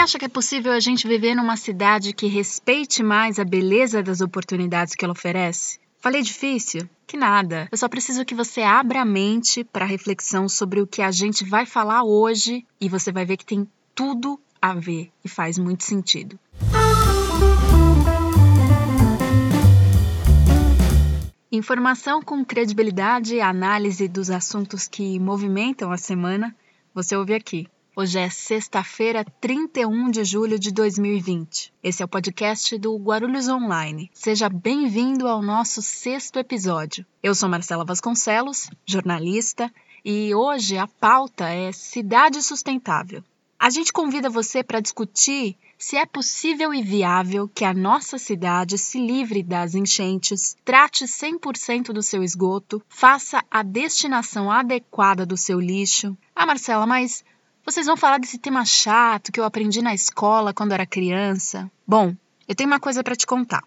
acha que é possível a gente viver numa cidade que respeite mais a beleza das oportunidades que ela oferece? Falei difícil? Que nada. Eu só preciso que você abra a mente para reflexão sobre o que a gente vai falar hoje e você vai ver que tem tudo a ver e faz muito sentido. Informação com credibilidade e análise dos assuntos que movimentam a semana, você ouve aqui. Hoje é sexta-feira, 31 de julho de 2020. Esse é o podcast do Guarulhos Online. Seja bem-vindo ao nosso sexto episódio. Eu sou Marcela Vasconcelos, jornalista, e hoje a pauta é Cidade Sustentável. A gente convida você para discutir se é possível e viável que a nossa cidade se livre das enchentes, trate 100% do seu esgoto, faça a destinação adequada do seu lixo. Ah, Marcela, mas vocês vão falar desse tema chato que eu aprendi na escola quando era criança? Bom, eu tenho uma coisa para te contar.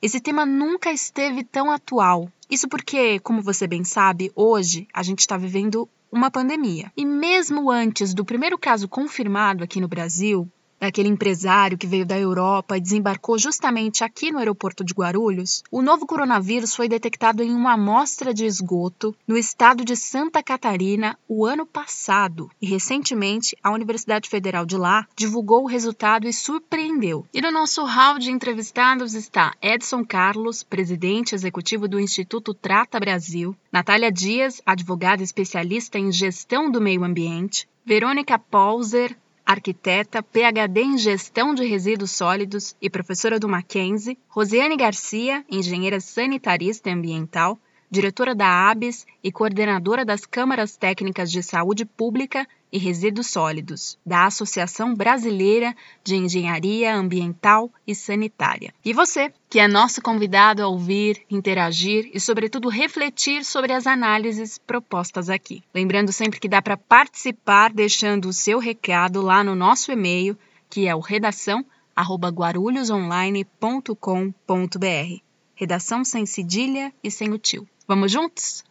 Esse tema nunca esteve tão atual. Isso porque, como você bem sabe, hoje a gente está vivendo uma pandemia. E mesmo antes do primeiro caso confirmado aqui no Brasil, daquele empresário que veio da Europa e desembarcou justamente aqui no aeroporto de Guarulhos, o novo coronavírus foi detectado em uma amostra de esgoto no estado de Santa Catarina o ano passado. E recentemente, a Universidade Federal de lá divulgou o resultado e surpreendeu. E no nosso hall de entrevistados está Edson Carlos, presidente executivo do Instituto Trata Brasil, Natália Dias, advogada especialista em gestão do meio ambiente, Verônica Polzer, arquiteta, PhD em Gestão de Resíduos Sólidos e professora do Mackenzie, Rosiane Garcia, engenheira sanitarista e ambiental, diretora da ABES e coordenadora das Câmaras Técnicas de Saúde Pública e Resíduos Sólidos, da Associação Brasileira de Engenharia Ambiental e Sanitária. E você, que é nosso convidado a ouvir, interagir e, sobretudo, refletir sobre as análises propostas aqui. Lembrando sempre que dá para participar deixando o seu recado lá no nosso e-mail, que é o redação@guarulhosonline.com.br. Redação sem cedilha e sem o tio. Vamos juntos?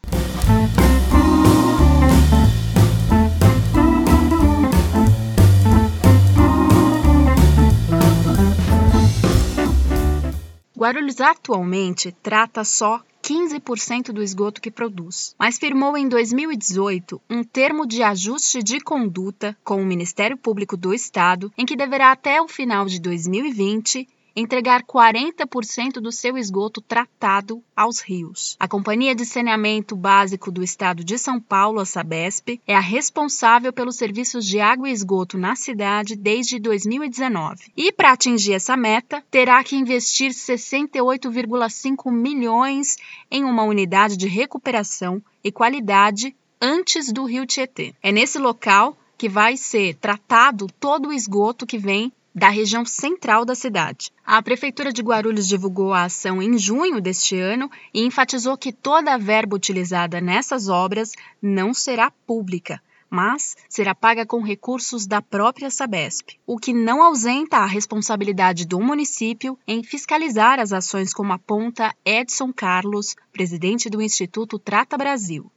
Guarulhos atualmente trata só 15% do esgoto que produz, mas firmou em 2018 um termo de ajuste de conduta com o Ministério Público do Estado, em que deverá até o final de 2020 entregar 40% do seu esgoto tratado aos rios. A Companhia de Saneamento Básico do Estado de São Paulo, a Sabesp, é a responsável pelos serviços de água e esgoto na cidade desde 2019. E para atingir essa meta, terá que investir 68,5 milhões em uma unidade de recuperação e qualidade antes do Rio Tietê. É nesse local que vai ser tratado todo o esgoto que vem da região central da cidade. A Prefeitura de Guarulhos divulgou a ação em junho deste ano e enfatizou que toda a verba utilizada nessas obras não será pública, mas será paga com recursos da própria Sabesp, o que não ausenta a responsabilidade do município em fiscalizar as ações, como aponta Edson Carlos, presidente do Instituto Trata Brasil.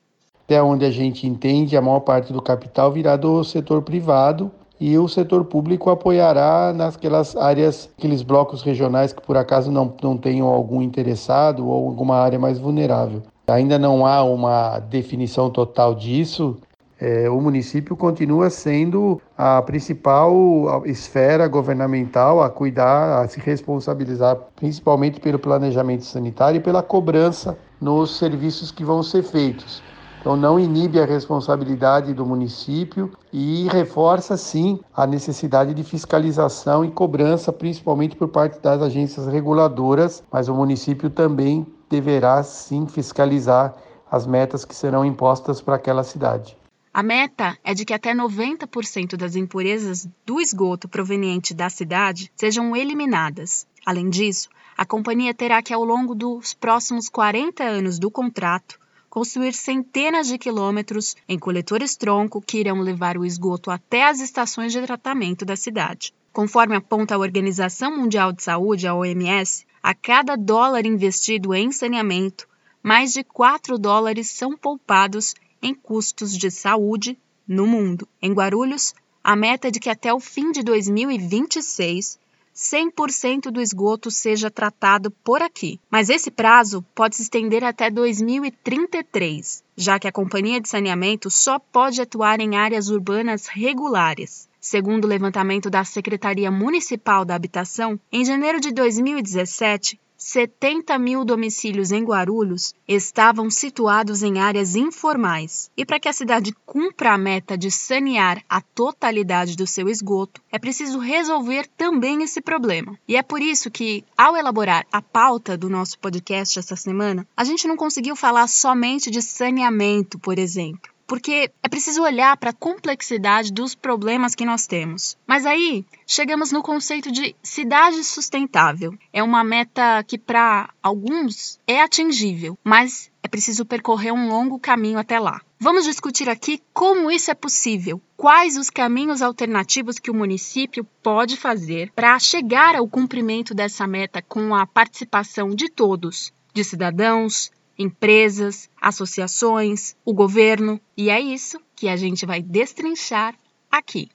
Até onde a gente entende, a maior parte do capital virá do setor privado e o setor público apoiará naquelas áreas, aqueles blocos regionais que por acaso não, não tenham algum interessado ou alguma área mais vulnerável. Ainda não há uma definição total disso. É, o município continua sendo a principal esfera governamental a cuidar, a se responsabilizar, principalmente pelo planejamento sanitário e pela cobrança nos serviços que vão ser feitos. Então, não inibe a responsabilidade do município e reforça, sim, a necessidade de fiscalização e cobrança, principalmente por parte das agências reguladoras, mas o município também deverá, sim, fiscalizar as metas que serão impostas para aquela cidade. A meta é de que até 90% das impurezas do esgoto proveniente da cidade sejam eliminadas. Além disso, a companhia terá que, ao longo dos próximos 40 anos do contrato, construir centenas de quilômetros em coletores tronco que irão levar o esgoto até as estações de tratamento da cidade. Conforme aponta a Organização Mundial de Saúde, a OMS, a cada dólar investido em saneamento, mais de 4 dólares são poupados em custos de saúde no mundo. Em Guarulhos, a a meta é de que até o fim de 2026 100% do esgoto seja tratado por aqui. Mas esse prazo pode se estender até 2033, já que a companhia de saneamento só pode atuar em áreas urbanas regulares. Segundo o levantamento da Secretaria Municipal da Habitação, em janeiro de 2017, 70 mil domicílios em Guarulhos estavam situados em áreas informais. E para que a cidade cumpra a meta de sanear a totalidade do seu esgoto, é preciso resolver também esse problema. E é por isso que, ao elaborar a pauta do nosso podcast essa semana, a gente não conseguiu falar somente de saneamento, por exemplo porque é preciso olhar para a complexidade dos problemas que nós temos. Mas aí chegamos no conceito de cidade sustentável. É uma meta que para alguns é atingível, mas é preciso percorrer um longo caminho até lá. Vamos discutir aqui como isso é possível, quais os caminhos alternativos que o município pode fazer para chegar ao cumprimento dessa meta com a participação de todos, de cidadãos, empresas, associações, o governo, e é isso que a gente vai destrinchar aqui.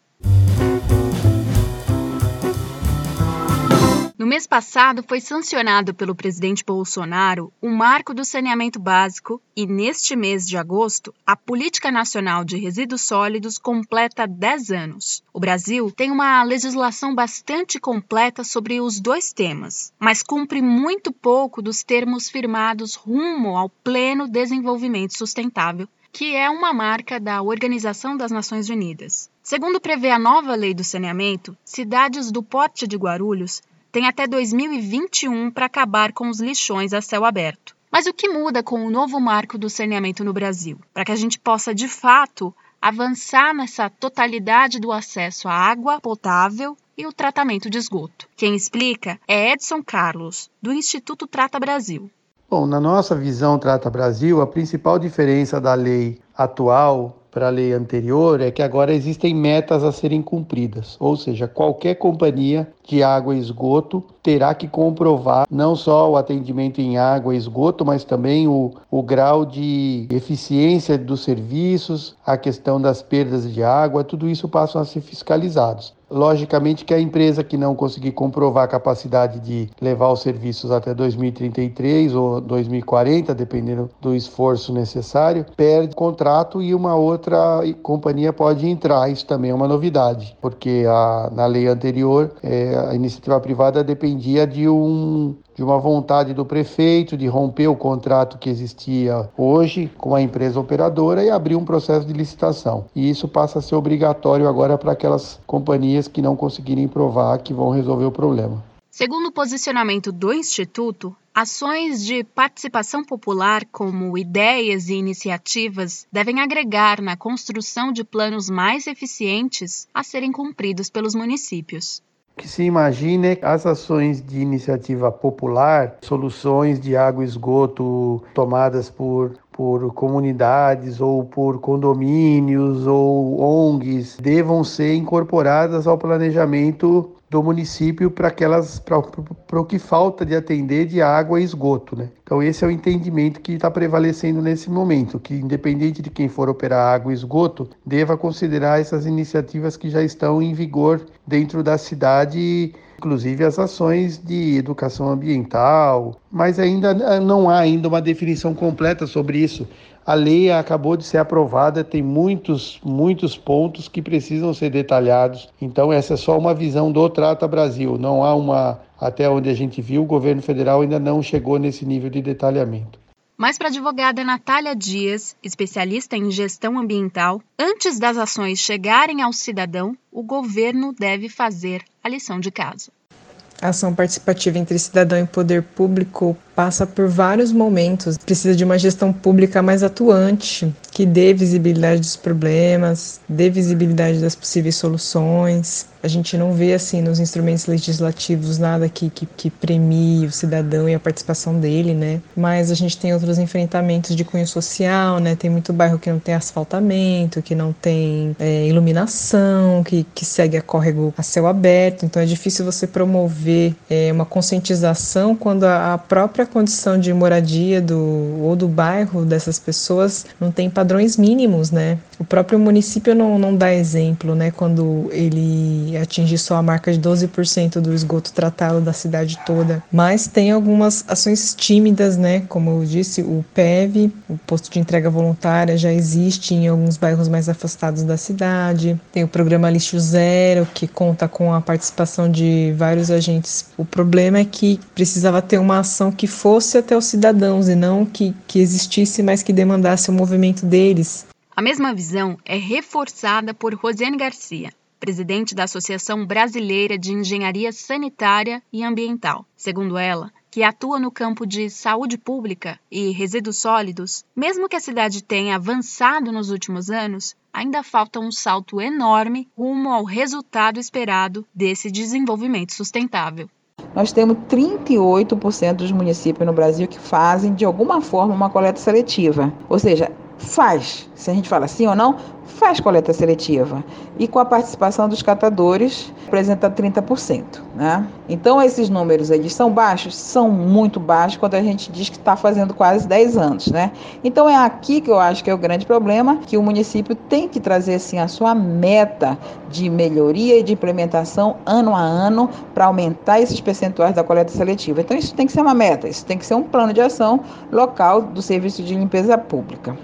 No mês passado, foi sancionado pelo presidente Bolsonaro o Marco do Saneamento Básico e, neste mês de agosto, a Política Nacional de Resíduos Sólidos completa 10 anos. O Brasil tem uma legislação bastante completa sobre os dois temas, mas cumpre muito pouco dos termos firmados rumo ao pleno desenvolvimento sustentável que é uma marca da Organização das Nações Unidas. Segundo prevê a nova lei do saneamento, cidades do porte de Guarulhos tem até 2021 para acabar com os lixões a céu aberto. Mas o que muda com o novo marco do saneamento no Brasil? Para que a gente possa, de fato, avançar nessa totalidade do acesso à água potável e o tratamento de esgoto. Quem explica é Edson Carlos, do Instituto Trata Brasil. Bom, na nossa visão Trata Brasil, a principal diferença da lei atual para a lei anterior é que agora existem metas a serem cumpridas, ou seja, qualquer companhia de água e esgoto terá que comprovar não só o atendimento em água e esgoto, mas também o, o grau de eficiência dos serviços, a questão das perdas de água, tudo isso passam a ser fiscalizados. Logicamente que a empresa que não conseguir comprovar a capacidade de levar os serviços até 2033 ou 2040, dependendo do esforço necessário, perde contrato e uma outra companhia pode entrar. Isso também é uma novidade, porque a, na lei anterior é, a iniciativa privada dependia de um de uma vontade do prefeito de romper o contrato que existia hoje com a empresa operadora e abrir um processo de licitação. E isso passa a ser obrigatório agora para aquelas companhias que não conseguirem provar que vão resolver o problema. Segundo o posicionamento do Instituto, ações de participação popular, como ideias e iniciativas, devem agregar na construção de planos mais eficientes a serem cumpridos pelos municípios que se imagine as ações de iniciativa popular, soluções de água e esgoto tomadas por por comunidades ou por condomínios ou ONGs devam ser incorporadas ao planejamento do município para aquelas para o que falta de atender de água e esgoto, né? Então esse é o entendimento que está prevalecendo nesse momento, que independente de quem for operar água e esgoto, deva considerar essas iniciativas que já estão em vigor dentro da cidade inclusive as ações de educação ambiental, mas ainda não há ainda uma definição completa sobre isso. A lei acabou de ser aprovada, tem muitos, muitos pontos que precisam ser detalhados. Então, essa é só uma visão do Trata Brasil. Não há uma, até onde a gente viu, o governo federal ainda não chegou nesse nível de detalhamento. Mas para a advogada Natália Dias, especialista em gestão ambiental, antes das ações chegarem ao cidadão, o governo deve fazer a lição de casa. A ação participativa entre cidadão e poder público passa por vários momentos. Precisa de uma gestão pública mais atuante, que dê visibilidade dos problemas, dê visibilidade das possíveis soluções. A gente não vê assim nos instrumentos legislativos nada que, que, que premie o cidadão e a participação dele, né? Mas a gente tem outros enfrentamentos de cunho social, né? Tem muito bairro que não tem asfaltamento, que não tem é, iluminação, que, que segue a córrego a céu aberto. Então é difícil você promover é, uma conscientização quando a, a própria condição de moradia do, ou do bairro dessas pessoas não tem padrão padrões mínimos, né? O próprio município não, não dá exemplo, né? Quando ele atinge só a marca de 12% do esgoto tratado da cidade toda. Mas tem algumas ações tímidas, né? Como eu disse, o PEV, o posto de entrega voluntária, já existe em alguns bairros mais afastados da cidade. Tem o programa Lixo Zero, que conta com a participação de vários agentes. O problema é que precisava ter uma ação que fosse até os cidadãos e não que, que existisse, mas que demandasse o movimento deles. A mesma visão é reforçada por Rosiane Garcia, presidente da Associação Brasileira de Engenharia Sanitária e Ambiental. Segundo ela, que atua no campo de saúde pública e resíduos sólidos, mesmo que a cidade tenha avançado nos últimos anos, ainda falta um salto enorme rumo ao resultado esperado desse desenvolvimento sustentável. Nós temos 38% dos municípios no Brasil que fazem de alguma forma uma coleta seletiva, ou seja, faz, se a gente fala sim ou não, faz coleta seletiva. E com a participação dos catadores, representa 30%. Né? Então, esses números eles são baixos? São muito baixos quando a gente diz que está fazendo quase 10 anos. Né? Então, é aqui que eu acho que é o grande problema, que o município tem que trazer assim, a sua meta de melhoria e de implementação ano a ano para aumentar esses percentuais da coleta seletiva. Então, isso tem que ser uma meta, isso tem que ser um plano de ação local do Serviço de Limpeza Pública.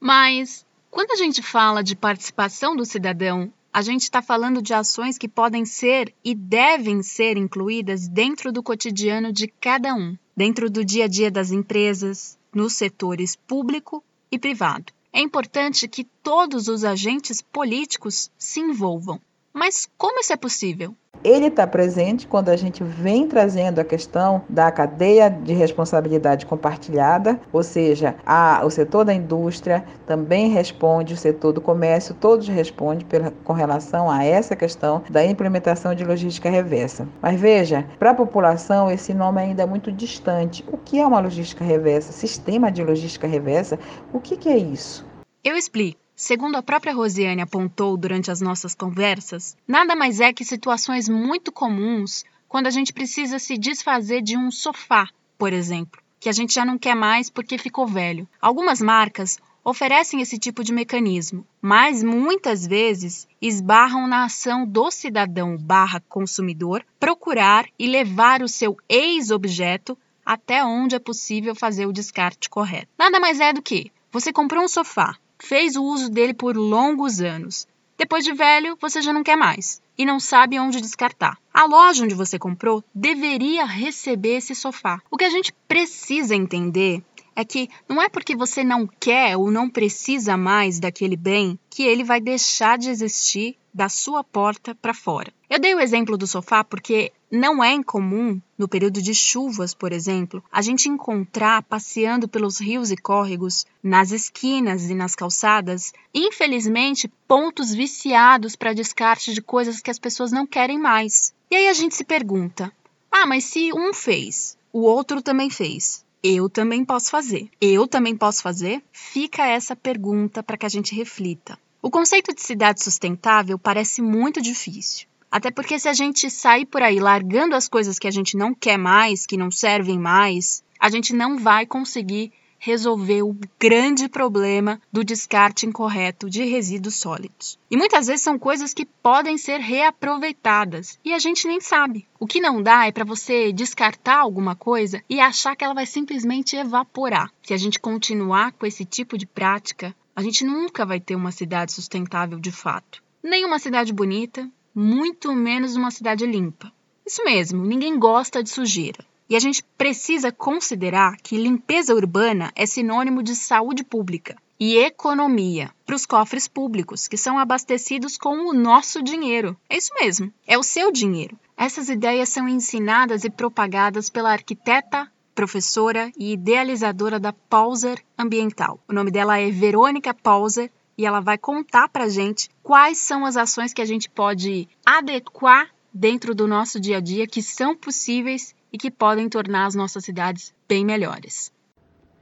Mas quando a gente fala de participação do cidadão, a gente está falando de ações que podem ser e devem ser incluídas dentro do cotidiano de cada um, dentro do dia a dia das empresas, nos setores público e privado. É importante que todos os agentes políticos se envolvam. Mas como isso é possível? Ele está presente quando a gente vem trazendo a questão da cadeia de responsabilidade compartilhada, ou seja, a, o setor da indústria também responde, o setor do comércio, todos respondem pela, com relação a essa questão da implementação de logística reversa. Mas veja, para a população esse nome ainda é muito distante. O que é uma logística reversa? Sistema de logística reversa? O que, que é isso? Eu explico. Segundo a própria Rosiane apontou durante as nossas conversas, nada mais é que situações muito comuns quando a gente precisa se desfazer de um sofá, por exemplo, que a gente já não quer mais porque ficou velho. Algumas marcas oferecem esse tipo de mecanismo, mas muitas vezes esbarram na ação do cidadão barra consumidor procurar e levar o seu ex-objeto até onde é possível fazer o descarte correto. Nada mais é do que você comprou um sofá, fez o uso dele por longos anos. Depois de velho, você já não quer mais e não sabe onde descartar. A loja onde você comprou deveria receber esse sofá. O que a gente precisa entender é que não é porque você não quer ou não precisa mais daquele bem que ele vai deixar de existir da sua porta para fora. Eu dei o exemplo do sofá porque não é incomum, no período de chuvas, por exemplo, a gente encontrar passeando pelos rios e córregos, nas esquinas e nas calçadas, infelizmente, pontos viciados para descarte de coisas que as pessoas não querem mais. E aí a gente se pergunta: ah, mas se um fez, o outro também fez. Eu também posso fazer. Eu também posso fazer? Fica essa pergunta para que a gente reflita. O conceito de cidade sustentável parece muito difícil. Até porque se a gente sair por aí largando as coisas que a gente não quer mais, que não servem mais, a gente não vai conseguir resolver o grande problema do descarte incorreto de resíduos sólidos. E muitas vezes são coisas que podem ser reaproveitadas e a gente nem sabe. O que não dá é para você descartar alguma coisa e achar que ela vai simplesmente evaporar. Se a gente continuar com esse tipo de prática, a gente nunca vai ter uma cidade sustentável de fato. Nem uma cidade bonita, muito menos uma cidade limpa. Isso mesmo, ninguém gosta de sujeira. E a gente precisa considerar que limpeza urbana é sinônimo de saúde pública e economia para os cofres públicos, que são abastecidos com o nosso dinheiro. É isso mesmo, é o seu dinheiro. Essas ideias são ensinadas e propagadas pela arquiteta, professora e idealizadora da Pauser Ambiental. O nome dela é Verônica Pauser e ela vai contar para gente quais são as ações que a gente pode adequar dentro do nosso dia a dia que são possíveis e que podem tornar as nossas cidades bem melhores.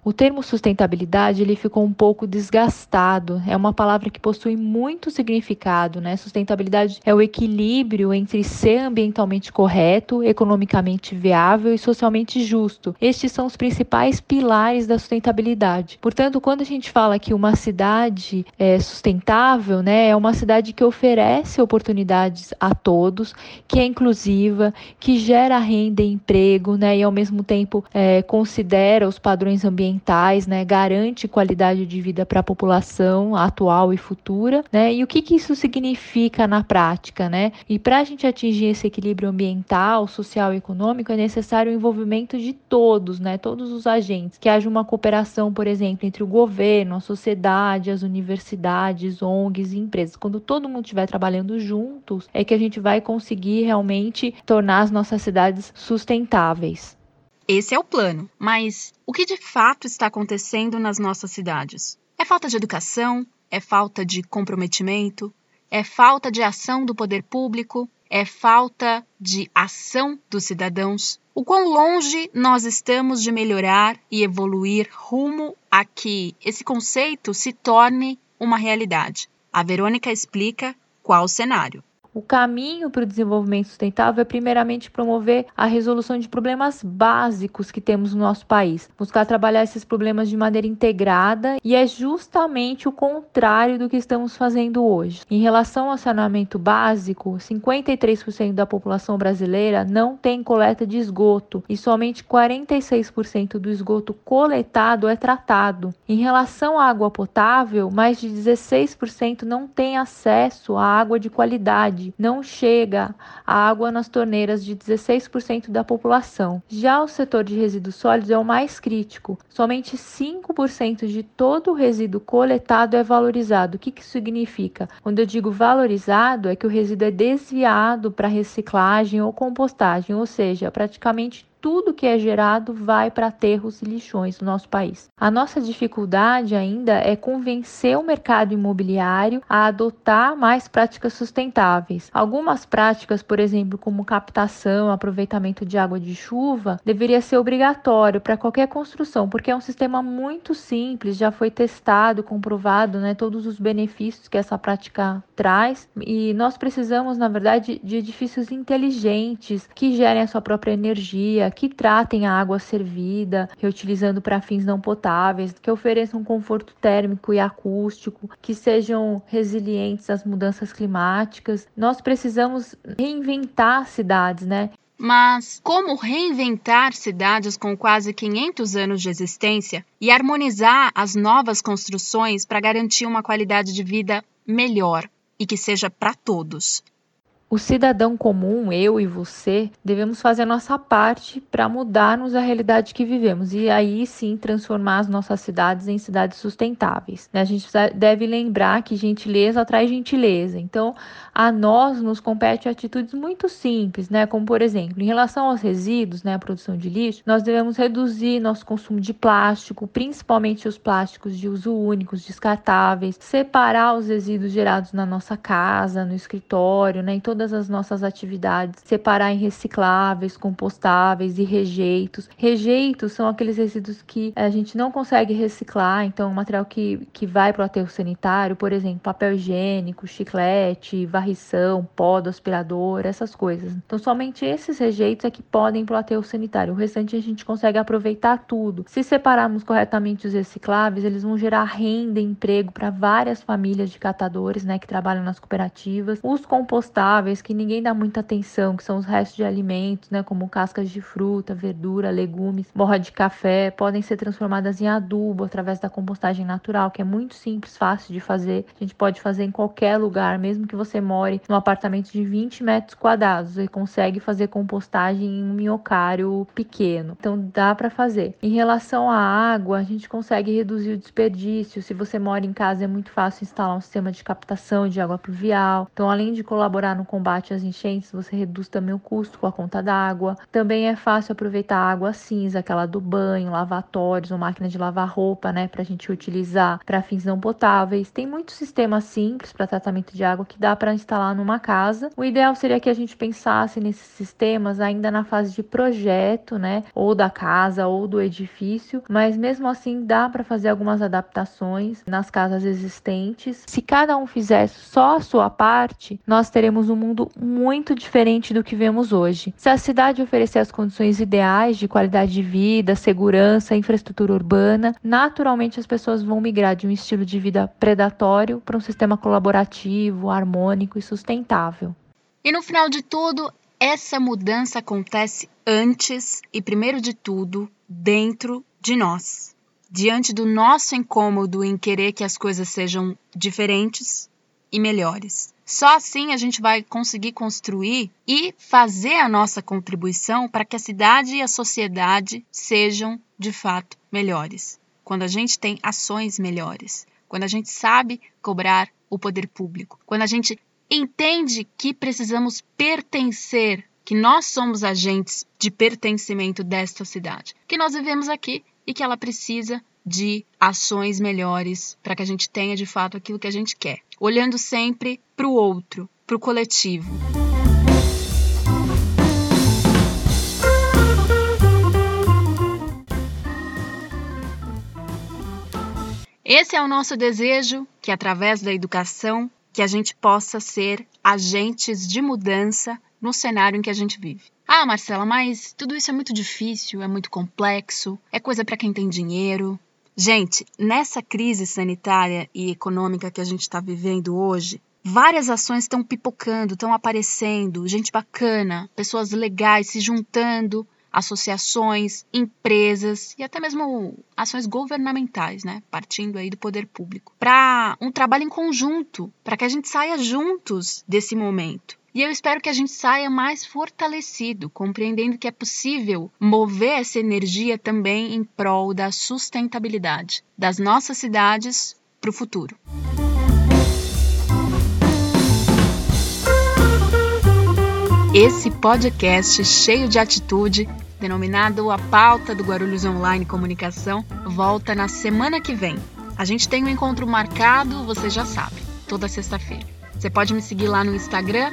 O termo sustentabilidade ele ficou um pouco desgastado. É uma palavra que possui muito significado, né? Sustentabilidade é o equilíbrio entre ser ambientalmente correto, economicamente viável e socialmente justo. Estes são os principais pilares da sustentabilidade. Portanto, quando a gente fala que uma cidade é sustentável, né, é uma cidade que oferece oportunidades a todos, que é inclusiva, que gera renda e emprego, né, e ao mesmo tempo é, considera os padrões ambientais, né, garante qualidade de vida para a população atual e futura, né, e o que, que isso significa na prática, né? E para a gente atingir esse equilíbrio ambiental, social e econômico, é necessário o envolvimento de todos, né, todos os agentes, que haja uma cooperação, por exemplo, entre o governo, a sociedade, as universidades, ONGs e empresas. Quando todo mundo estiver trabalhando juntos, é que a gente vai conseguir realmente tornar as nossas cidades sustentáveis. Esse é o plano, mas o que de fato está acontecendo nas nossas cidades? É falta de educação? É falta de comprometimento? É falta de ação do poder público? É falta de ação dos cidadãos? O quão longe nós estamos de melhorar e evoluir rumo a que esse conceito se torne uma realidade? A Verônica explica qual cenário. O caminho para o desenvolvimento sustentável é, primeiramente, promover a resolução de problemas básicos que temos no nosso país, buscar trabalhar esses problemas de maneira integrada e é justamente o contrário do que estamos fazendo hoje. Em relação ao saneamento básico, 53% da população brasileira não tem coleta de esgoto e somente 46% do esgoto coletado é tratado. Em relação à água potável, mais de 16% não tem acesso à água de qualidade não chega a água nas torneiras de 16% da população. Já o setor de resíduos sólidos é o mais crítico. Somente 5% de todo o resíduo coletado é valorizado. O que, que significa? Quando eu digo valorizado, é que o resíduo é desviado para reciclagem ou compostagem, ou seja, praticamente tudo que é gerado vai para aterros e lixões no nosso país. A nossa dificuldade ainda é convencer o mercado imobiliário a adotar mais práticas sustentáveis. Algumas práticas, por exemplo, como captação, aproveitamento de água de chuva, deveria ser obrigatório para qualquer construção, porque é um sistema muito simples, já foi testado, comprovado, né, todos os benefícios que essa prática traz, e nós precisamos, na verdade, de edifícios inteligentes que gerem a sua própria energia, que tratem a água servida, reutilizando para fins não potáveis, que ofereçam conforto térmico e acústico, que sejam resilientes às mudanças climáticas. Nós precisamos reinventar cidades, né? Mas como reinventar cidades com quase 500 anos de existência e harmonizar as novas construções para garantir uma qualidade de vida melhor e que seja para todos? O cidadão comum, eu e você, devemos fazer a nossa parte para mudarmos a realidade que vivemos e aí sim transformar as nossas cidades em cidades sustentáveis. Né? A gente deve lembrar que gentileza atrai gentileza. Então, a nós nos compete atitudes muito simples, né? Como por exemplo, em relação aos resíduos, né, a produção de lixo, nós devemos reduzir nosso consumo de plástico, principalmente os plásticos de uso único, descartáveis, separar os resíduos gerados na nossa casa, no escritório, né, em todas as nossas atividades, separar em recicláveis, compostáveis e rejeitos. Rejeitos são aqueles resíduos que a gente não consegue reciclar, então material que, que vai para o aterro sanitário, por exemplo, papel higiênico, chiclete, varrição, pó do aspirador, essas coisas. Então somente esses rejeitos é que podem ir para o aterro sanitário. O restante a gente consegue aproveitar tudo. Se separarmos corretamente os recicláveis, eles vão gerar renda e emprego para várias famílias de catadores, né, que trabalham nas cooperativas. Os compostáveis que ninguém dá muita atenção, que são os restos de alimentos, né, como cascas de fruta, verdura, legumes, borra de café, podem ser transformadas em adubo através da compostagem natural, que é muito simples, fácil de fazer. A gente pode fazer em qualquer lugar, mesmo que você more num apartamento de 20 metros quadrados, você consegue fazer compostagem em um minhocário pequeno. Então dá para fazer. Em relação à água, a gente consegue reduzir o desperdício. Se você mora em casa, é muito fácil instalar um sistema de captação de água pluvial. Então, além de colaborar no combate às enchentes, você reduz também o custo com a conta d'água. Também é fácil aproveitar a água cinza, aquela do banho, lavatórios ou máquina de lavar roupa, né, para a gente utilizar para fins não potáveis. Tem muitos sistemas simples para tratamento de água que dá para instalar numa casa. O ideal seria que a gente pensasse nesses sistemas ainda na fase de projeto, né, ou da casa ou do edifício, mas mesmo assim dá para fazer algumas adaptações nas casas existentes. Se cada um fizer só a sua parte, nós teremos um mundo muito diferente do que vemos hoje. Se a cidade oferecer as condições ideais de qualidade de vida, segurança, infraestrutura urbana, naturalmente as pessoas vão migrar de um estilo de vida predatório para um sistema colaborativo, harmônico e sustentável. E no final de tudo, essa mudança acontece antes e, primeiro de tudo, dentro de nós. Diante do nosso incômodo em querer que as coisas sejam diferentes e melhores. Só assim a gente vai conseguir construir e fazer a nossa contribuição para que a cidade e a sociedade sejam de fato melhores. Quando a gente tem ações melhores, quando a gente sabe cobrar o poder público, quando a gente entende que precisamos pertencer, que nós somos agentes de pertencimento desta cidade, que nós vivemos aqui e que ela precisa de ações melhores para que a gente tenha de fato aquilo que a gente quer, olhando sempre para o outro, para o coletivo. Esse é o nosso desejo que através da educação que a gente possa ser agentes de mudança no cenário em que a gente vive. Ah, Marcela, mas tudo isso é muito difícil, é muito complexo, é coisa para quem tem dinheiro, Gente, nessa crise sanitária e econômica que a gente está vivendo hoje, várias ações estão pipocando, estão aparecendo, gente bacana, pessoas legais se juntando, associações, empresas e até mesmo ações governamentais, né, partindo aí do poder público, para um trabalho em conjunto, para que a gente saia juntos desse momento. E eu espero que a gente saia mais fortalecido, compreendendo que é possível mover essa energia também em prol da sustentabilidade das nossas cidades para o futuro. Esse podcast cheio de atitude, denominado A Pauta do Guarulhos Online Comunicação, volta na semana que vem. A gente tem um encontro marcado, você já sabe, toda sexta-feira. Você pode me seguir lá no Instagram,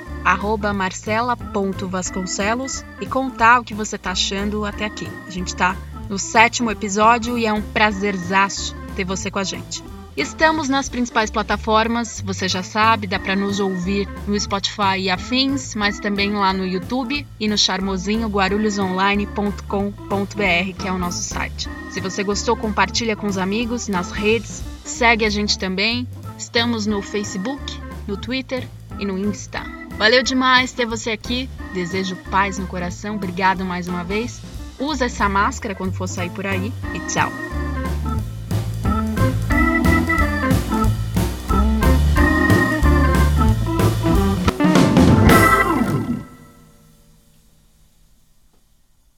marcela.vasconcelos, e contar o que você está achando até aqui. A gente está no sétimo episódio e é um prazerzaço ter você com a gente. Estamos nas principais plataformas, você já sabe, dá para nos ouvir no Spotify e afins, mas também lá no YouTube e no charmosinho guarulhosonline.com.br, que é o nosso site. Se você gostou, compartilha com os amigos nas redes, segue a gente também. Estamos no Facebook, no Twitter e no Insta. Valeu demais ter você aqui. Desejo paz no coração. Obrigado mais uma vez. Usa essa máscara quando for sair por aí e tchau.